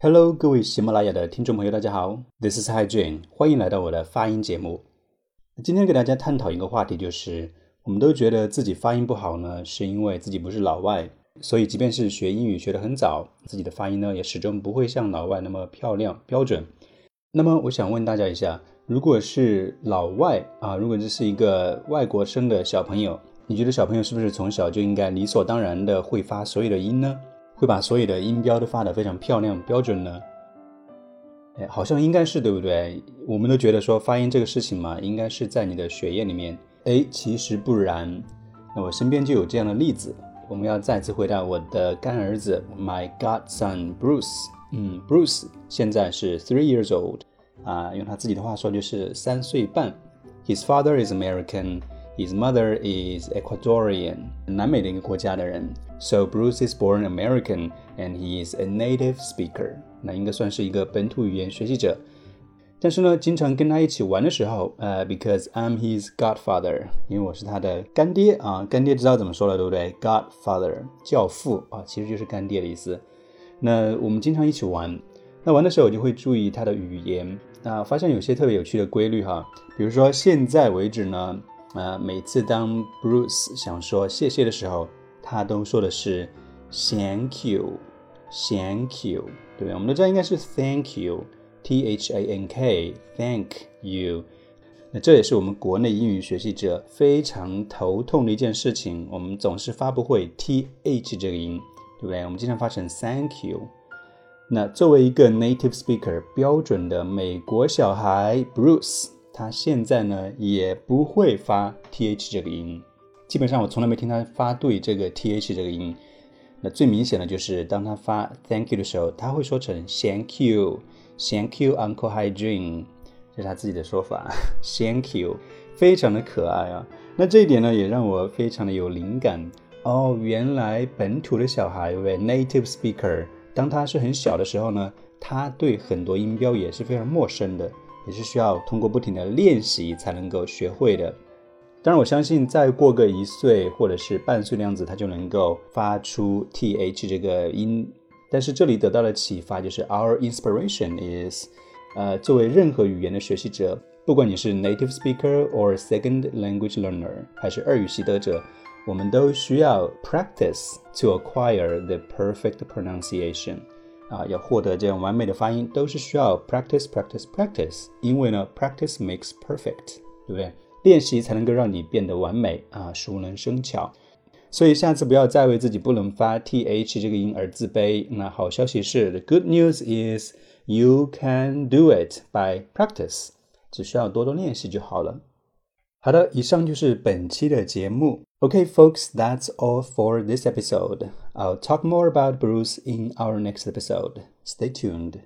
Hello，各位喜马拉雅的听众朋友，大家好，This is Hi Jane，欢迎来到我的发音节目。今天给大家探讨一个话题，就是我们都觉得自己发音不好呢，是因为自己不是老外，所以即便是学英语学得很早，自己的发音呢也始终不会像老外那么漂亮标准。那么我想问大家一下，如果是老外啊，如果这是一个外国生的小朋友，你觉得小朋友是不是从小就应该理所当然的会发所有的音呢？会把所有的音标都发得非常漂亮标准呢？哎，好像应该是对不对？我们都觉得说发音这个事情嘛，应该是在你的血液里面。哎，其实不然。那我身边就有这样的例子。我们要再次回到我的干儿子，My godson Bruce。嗯，Bruce 现在是 three years old。啊，用他自己的话说就是三岁半。His father is American. His mother is Ecuadorian，南美的一个国家的人。So Bruce is born American and he is a native speaker。那应该算是一个本土语言学习者。但是呢，经常跟他一起玩的时候，呃，because I'm his godfather，因为我是他的干爹啊。干爹知道怎么说了，对不对？Godfather，教父啊，其实就是干爹的意思。那我们经常一起玩，那玩的时候我就会注意他的语言，那发现有些特别有趣的规律哈。比如说现在为止呢。呃，每次当 Bruce 想说谢谢的时候，他都说的是 Thank you，Thank you，对不对？我们都知道应该是 Thank you，T H A N K，Thank you。那这也是我们国内英语学习者非常头痛的一件事情，我们总是发不会 T H 这个音，对不对？我们经常发成 Thank you。那作为一个 native speaker，标准的美国小孩 Bruce。他现在呢也不会发 th 这个音，基本上我从来没听他发对这个 th 这个音。那最明显的就是当他发 thank you 的时候，他会说成 thank you，thank you Uncle Hi Jun，这是他自己的说法，thank you，非常的可爱啊。那这一点呢也让我非常的有灵感哦，原来本土的小孩为 native speaker，当他是很小的时候呢，他对很多音标也是非常陌生的。也是需要通过不停的练习才能够学会的。当然，我相信再过个一岁或者是半岁的样子，他就能够发出 th 这个音。但是这里得到的启发就是，our inspiration is，呃，作为任何语言的学习者，不管你是 native speaker or second language learner，还是二语习得者，我们都需要 practice to acquire the perfect pronunciation。啊，要获得这样完美的发音，都是需要 practice practice practice。因为呢，practice makes perfect，对不对？练习才能够让你变得完美啊，熟能生巧。所以下次不要再为自己不能发 th 这个音而自卑。那好消息是，the good news is you can do it by practice，只需要多多练习就好了。好的，以上就是本期的节目。Okay, folks, that's all for this episode. I'll talk more about Bruce in our next episode. Stay tuned.